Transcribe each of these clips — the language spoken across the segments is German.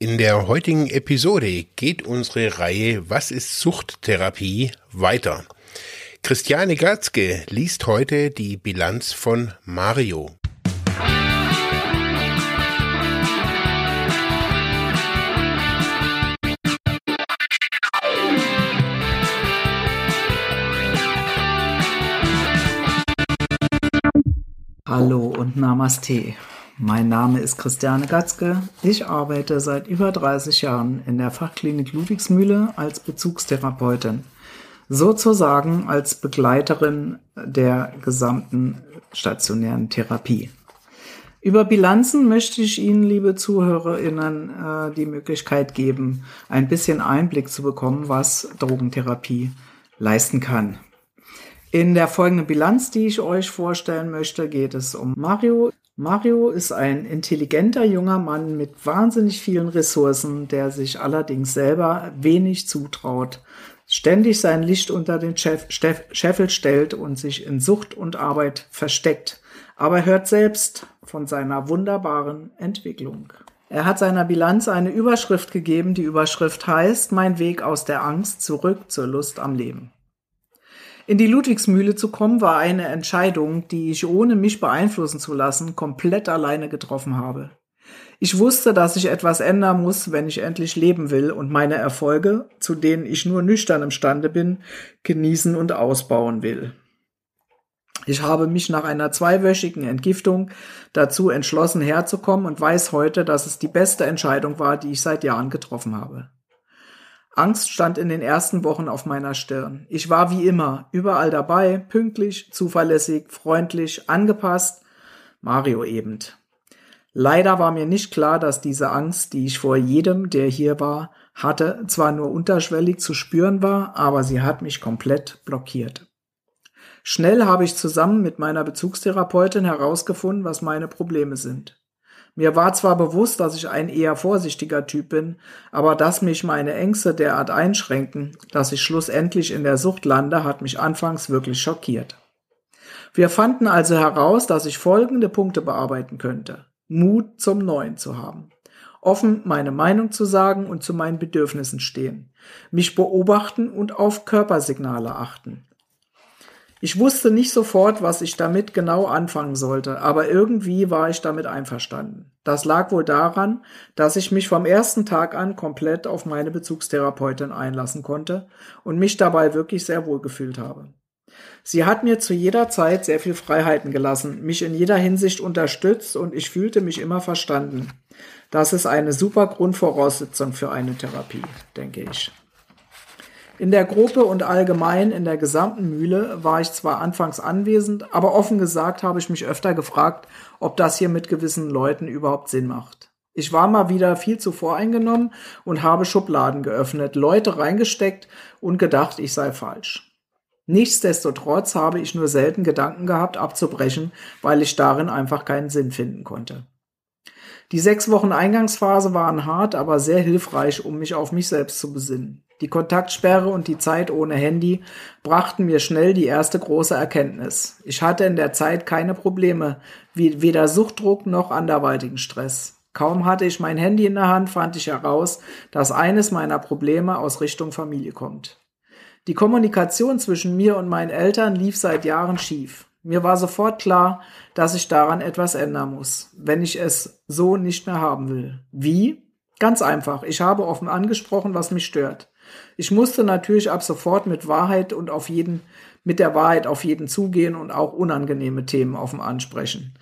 In der heutigen Episode geht unsere Reihe Was ist Suchttherapie weiter. Christiane Gatzke liest heute die Bilanz von Mario. Hallo und Namaste. Mein Name ist Christiane Gatzke. Ich arbeite seit über 30 Jahren in der Fachklinik Ludwigsmühle als Bezugstherapeutin, sozusagen als Begleiterin der gesamten stationären Therapie. Über Bilanzen möchte ich Ihnen, liebe ZuhörerInnen, äh, die Möglichkeit geben, ein bisschen Einblick zu bekommen, was Drogentherapie leisten kann. In der folgenden Bilanz, die ich euch vorstellen möchte, geht es um Mario. Mario ist ein intelligenter junger Mann mit wahnsinnig vielen Ressourcen, der sich allerdings selber wenig zutraut, ständig sein Licht unter den Scheffel stellt und sich in Sucht und Arbeit versteckt, aber hört selbst von seiner wunderbaren Entwicklung. Er hat seiner Bilanz eine Überschrift gegeben, die Überschrift heißt Mein Weg aus der Angst zurück zur Lust am Leben. In die Ludwigsmühle zu kommen, war eine Entscheidung, die ich ohne mich beeinflussen zu lassen komplett alleine getroffen habe. Ich wusste, dass ich etwas ändern muss, wenn ich endlich leben will und meine Erfolge, zu denen ich nur nüchtern imstande bin, genießen und ausbauen will. Ich habe mich nach einer zweiwöchigen Entgiftung dazu entschlossen herzukommen und weiß heute, dass es die beste Entscheidung war, die ich seit Jahren getroffen habe. Angst stand in den ersten Wochen auf meiner Stirn. Ich war wie immer überall dabei, pünktlich, zuverlässig, freundlich, angepasst. Mario eben. Leider war mir nicht klar, dass diese Angst, die ich vor jedem, der hier war, hatte, zwar nur unterschwellig zu spüren war, aber sie hat mich komplett blockiert. Schnell habe ich zusammen mit meiner Bezugstherapeutin herausgefunden, was meine Probleme sind. Mir war zwar bewusst, dass ich ein eher vorsichtiger Typ bin, aber dass mich meine Ängste derart einschränken, dass ich schlussendlich in der Sucht lande, hat mich anfangs wirklich schockiert. Wir fanden also heraus, dass ich folgende Punkte bearbeiten könnte. Mut zum Neuen zu haben. Offen meine Meinung zu sagen und zu meinen Bedürfnissen stehen. Mich beobachten und auf Körpersignale achten. Ich wusste nicht sofort, was ich damit genau anfangen sollte, aber irgendwie war ich damit einverstanden. Das lag wohl daran, dass ich mich vom ersten Tag an komplett auf meine Bezugstherapeutin einlassen konnte und mich dabei wirklich sehr wohl gefühlt habe. Sie hat mir zu jeder Zeit sehr viel Freiheiten gelassen, mich in jeder Hinsicht unterstützt und ich fühlte mich immer verstanden. Das ist eine super Grundvoraussetzung für eine Therapie, denke ich. In der Gruppe und allgemein in der gesamten Mühle war ich zwar anfangs anwesend, aber offen gesagt habe ich mich öfter gefragt, ob das hier mit gewissen Leuten überhaupt Sinn macht. Ich war mal wieder viel zu voreingenommen und habe Schubladen geöffnet, Leute reingesteckt und gedacht, ich sei falsch. Nichtsdestotrotz habe ich nur selten Gedanken gehabt, abzubrechen, weil ich darin einfach keinen Sinn finden konnte. Die sechs Wochen Eingangsphase waren hart, aber sehr hilfreich, um mich auf mich selbst zu besinnen. Die Kontaktsperre und die Zeit ohne Handy brachten mir schnell die erste große Erkenntnis. Ich hatte in der Zeit keine Probleme, weder Suchtdruck noch anderweitigen Stress. Kaum hatte ich mein Handy in der Hand, fand ich heraus, dass eines meiner Probleme aus Richtung Familie kommt. Die Kommunikation zwischen mir und meinen Eltern lief seit Jahren schief. Mir war sofort klar, dass ich daran etwas ändern muss, wenn ich es so nicht mehr haben will. Wie? Ganz einfach. Ich habe offen angesprochen, was mich stört. Ich musste natürlich ab sofort mit Wahrheit und auf jeden, mit der Wahrheit auf jeden zugehen und auch unangenehme Themen offen ansprechen.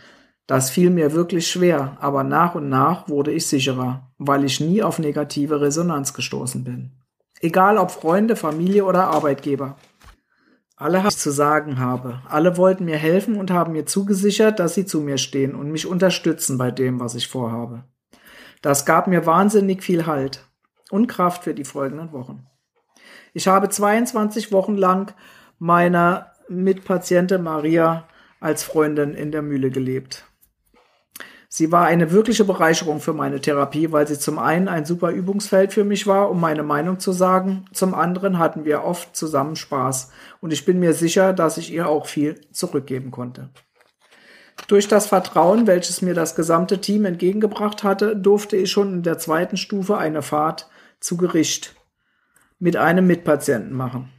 Das fiel mir wirklich schwer, aber nach und nach wurde ich sicherer, weil ich nie auf negative Resonanz gestoßen bin. Egal ob Freunde, Familie oder Arbeitgeber. Alle, was ich zu sagen habe. Alle wollten mir helfen und haben mir zugesichert, dass sie zu mir stehen und mich unterstützen bei dem, was ich vorhabe. Das gab mir wahnsinnig viel Halt und Kraft für die folgenden Wochen. Ich habe 22 Wochen lang meiner Mitpatientin Maria als Freundin in der Mühle gelebt. Sie war eine wirkliche Bereicherung für meine Therapie, weil sie zum einen ein super Übungsfeld für mich war, um meine Meinung zu sagen, zum anderen hatten wir oft zusammen Spaß und ich bin mir sicher, dass ich ihr auch viel zurückgeben konnte. Durch das Vertrauen, welches mir das gesamte Team entgegengebracht hatte, durfte ich schon in der zweiten Stufe eine Fahrt zu Gericht mit einem Mitpatienten machen.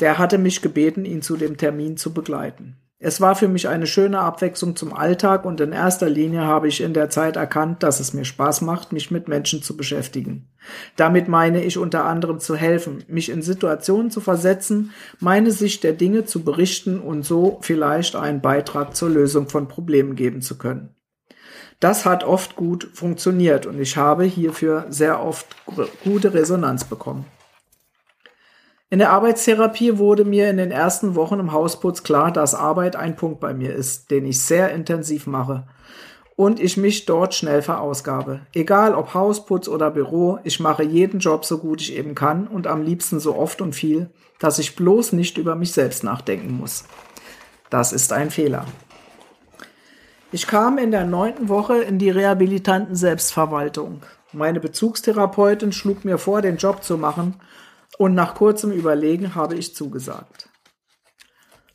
Der hatte mich gebeten, ihn zu dem Termin zu begleiten. Es war für mich eine schöne Abwechslung zum Alltag und in erster Linie habe ich in der Zeit erkannt, dass es mir Spaß macht, mich mit Menschen zu beschäftigen. Damit meine ich unter anderem zu helfen, mich in Situationen zu versetzen, meine Sicht der Dinge zu berichten und so vielleicht einen Beitrag zur Lösung von Problemen geben zu können. Das hat oft gut funktioniert und ich habe hierfür sehr oft gute Resonanz bekommen. In der Arbeitstherapie wurde mir in den ersten Wochen im Hausputz klar, dass Arbeit ein Punkt bei mir ist, den ich sehr intensiv mache und ich mich dort schnell verausgabe. Egal ob Hausputz oder Büro, ich mache jeden Job so gut ich eben kann und am liebsten so oft und viel, dass ich bloß nicht über mich selbst nachdenken muss. Das ist ein Fehler. Ich kam in der neunten Woche in die Rehabilitanten Selbstverwaltung. Meine Bezugstherapeutin schlug mir vor, den Job zu machen und nach kurzem Überlegen habe ich zugesagt.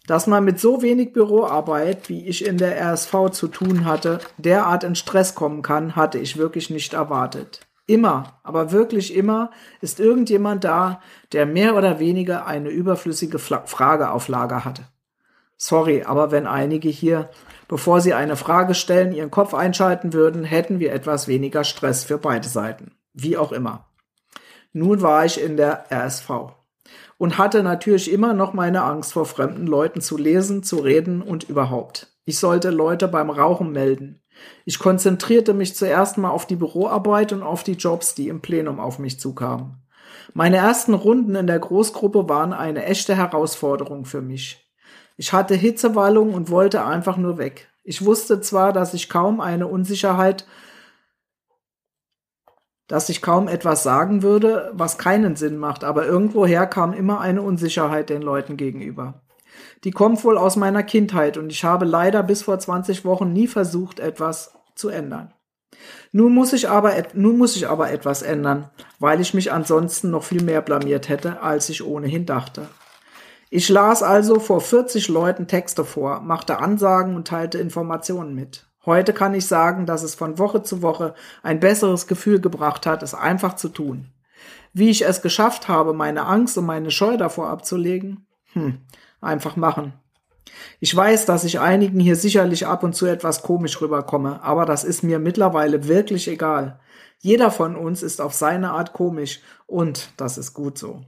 Dass man mit so wenig Büroarbeit, wie ich in der RSV zu tun hatte, derart in Stress kommen kann, hatte ich wirklich nicht erwartet. Immer, aber wirklich immer ist irgendjemand da, der mehr oder weniger eine überflüssige Frage auf Lager hatte. Sorry, aber wenn einige hier, bevor sie eine Frage stellen, ihren Kopf einschalten würden, hätten wir etwas weniger Stress für beide Seiten. Wie auch immer. Nun war ich in der RSV und hatte natürlich immer noch meine Angst vor fremden Leuten zu lesen, zu reden und überhaupt. Ich sollte Leute beim Rauchen melden. Ich konzentrierte mich zuerst mal auf die Büroarbeit und auf die Jobs, die im Plenum auf mich zukamen. Meine ersten Runden in der Großgruppe waren eine echte Herausforderung für mich. Ich hatte Hitzewallung und wollte einfach nur weg. Ich wusste zwar, dass ich kaum eine Unsicherheit dass ich kaum etwas sagen würde, was keinen Sinn macht, aber irgendwoher kam immer eine Unsicherheit den Leuten gegenüber. Die kommt wohl aus meiner Kindheit und ich habe leider bis vor 20 Wochen nie versucht, etwas zu ändern. Nun muss ich aber, nun muss ich aber etwas ändern, weil ich mich ansonsten noch viel mehr blamiert hätte, als ich ohnehin dachte. Ich las also vor 40 Leuten Texte vor, machte Ansagen und teilte Informationen mit. Heute kann ich sagen, dass es von Woche zu Woche ein besseres Gefühl gebracht hat, es einfach zu tun. Wie ich es geschafft habe, meine Angst und meine Scheu davor abzulegen? Hm, einfach machen. Ich weiß, dass ich einigen hier sicherlich ab und zu etwas komisch rüberkomme, aber das ist mir mittlerweile wirklich egal. Jeder von uns ist auf seine Art komisch und das ist gut so.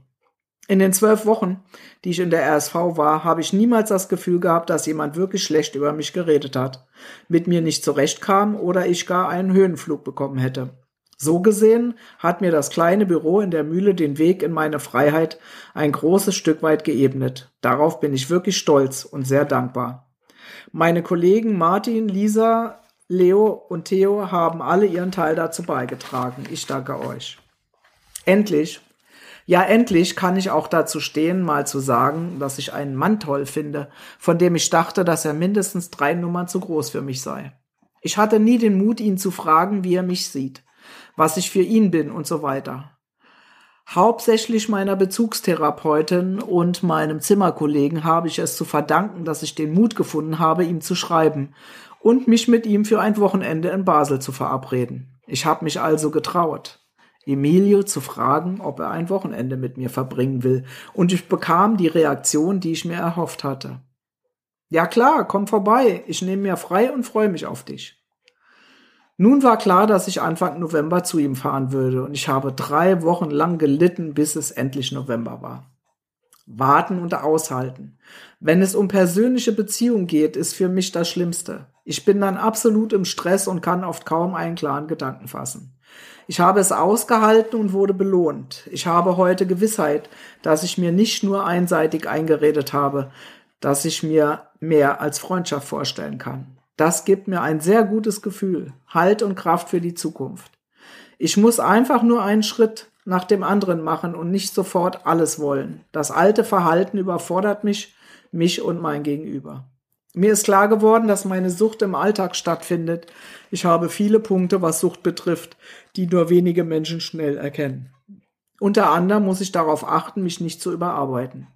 In den zwölf Wochen, die ich in der RSV war, habe ich niemals das Gefühl gehabt, dass jemand wirklich schlecht über mich geredet hat, mit mir nicht zurechtkam oder ich gar einen Höhenflug bekommen hätte. So gesehen hat mir das kleine Büro in der Mühle den Weg in meine Freiheit ein großes Stück weit geebnet. Darauf bin ich wirklich stolz und sehr dankbar. Meine Kollegen Martin, Lisa, Leo und Theo haben alle ihren Teil dazu beigetragen. Ich danke euch. Endlich ja, endlich kann ich auch dazu stehen, mal zu sagen, dass ich einen Mann toll finde, von dem ich dachte, dass er mindestens drei Nummern zu groß für mich sei. Ich hatte nie den Mut, ihn zu fragen, wie er mich sieht, was ich für ihn bin und so weiter. Hauptsächlich meiner Bezugstherapeutin und meinem Zimmerkollegen habe ich es zu verdanken, dass ich den Mut gefunden habe, ihm zu schreiben und mich mit ihm für ein Wochenende in Basel zu verabreden. Ich habe mich also getraut. Emilio zu fragen, ob er ein Wochenende mit mir verbringen will, und ich bekam die Reaktion, die ich mir erhofft hatte. Ja klar, komm vorbei, ich nehme mir frei und freue mich auf dich. Nun war klar, dass ich Anfang November zu ihm fahren würde, und ich habe drei Wochen lang gelitten, bis es endlich November war. Warten und aushalten. Wenn es um persönliche Beziehung geht, ist für mich das Schlimmste. Ich bin dann absolut im Stress und kann oft kaum einen klaren Gedanken fassen. Ich habe es ausgehalten und wurde belohnt. Ich habe heute Gewissheit, dass ich mir nicht nur einseitig eingeredet habe, dass ich mir mehr als Freundschaft vorstellen kann. Das gibt mir ein sehr gutes Gefühl, Halt und Kraft für die Zukunft. Ich muss einfach nur einen Schritt nach dem anderen machen und nicht sofort alles wollen. Das alte Verhalten überfordert mich, mich und mein Gegenüber. Mir ist klar geworden, dass meine Sucht im Alltag stattfindet. Ich habe viele Punkte, was Sucht betrifft, die nur wenige Menschen schnell erkennen. Unter anderem muss ich darauf achten, mich nicht zu überarbeiten.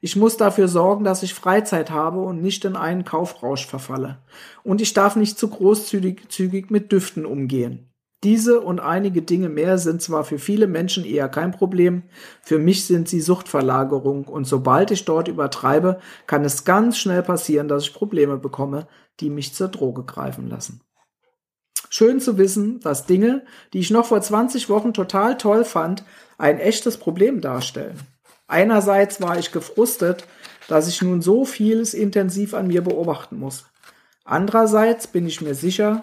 Ich muss dafür sorgen, dass ich Freizeit habe und nicht in einen Kaufrausch verfalle. Und ich darf nicht zu großzügig mit Düften umgehen. Diese und einige Dinge mehr sind zwar für viele Menschen eher kein Problem, für mich sind sie Suchtverlagerung und sobald ich dort übertreibe, kann es ganz schnell passieren, dass ich Probleme bekomme, die mich zur Droge greifen lassen. Schön zu wissen, dass Dinge, die ich noch vor 20 Wochen total toll fand, ein echtes Problem darstellen. Einerseits war ich gefrustet, dass ich nun so vieles intensiv an mir beobachten muss. Andererseits bin ich mir sicher,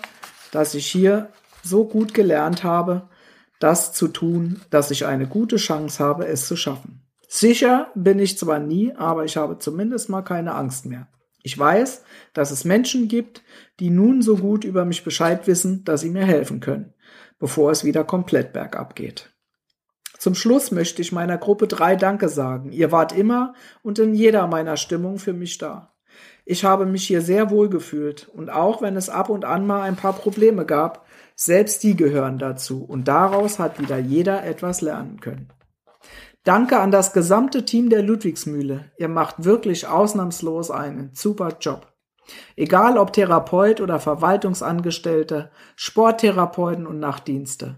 dass ich hier so gut gelernt habe, das zu tun, dass ich eine gute Chance habe, es zu schaffen. Sicher bin ich zwar nie, aber ich habe zumindest mal keine Angst mehr. Ich weiß, dass es Menschen gibt, die nun so gut über mich Bescheid wissen, dass sie mir helfen können, bevor es wieder komplett bergab geht. Zum Schluss möchte ich meiner Gruppe drei Danke sagen. Ihr wart immer und in jeder meiner Stimmung für mich da. Ich habe mich hier sehr wohl gefühlt und auch wenn es ab und an mal ein paar Probleme gab, selbst die gehören dazu und daraus hat wieder jeder etwas lernen können. Danke an das gesamte Team der Ludwigsmühle. Ihr macht wirklich ausnahmslos einen super Job. Egal ob Therapeut oder Verwaltungsangestellte, Sporttherapeuten und Nachtdienste.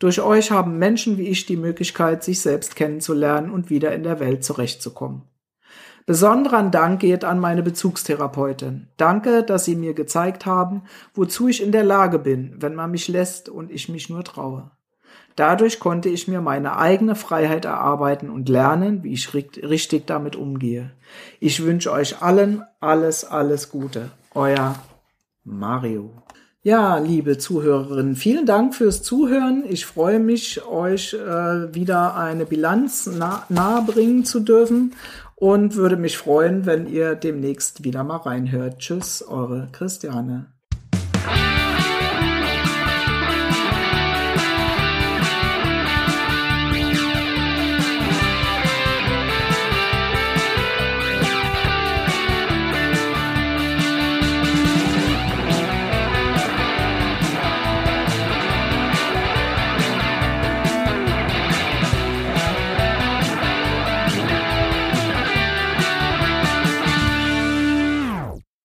Durch euch haben Menschen wie ich die Möglichkeit, sich selbst kennenzulernen und wieder in der Welt zurechtzukommen. Besonderen Dank geht an meine Bezugstherapeutin. Danke, dass Sie mir gezeigt haben, wozu ich in der Lage bin, wenn man mich lässt und ich mich nur traue. Dadurch konnte ich mir meine eigene Freiheit erarbeiten und lernen, wie ich richtig damit umgehe. Ich wünsche euch allen alles, alles Gute. Euer Mario. Ja, liebe Zuhörerinnen, vielen Dank fürs Zuhören. Ich freue mich, euch äh, wieder eine Bilanz nah nahebringen zu dürfen und würde mich freuen, wenn ihr demnächst wieder mal reinhört. Tschüss, eure Christiane.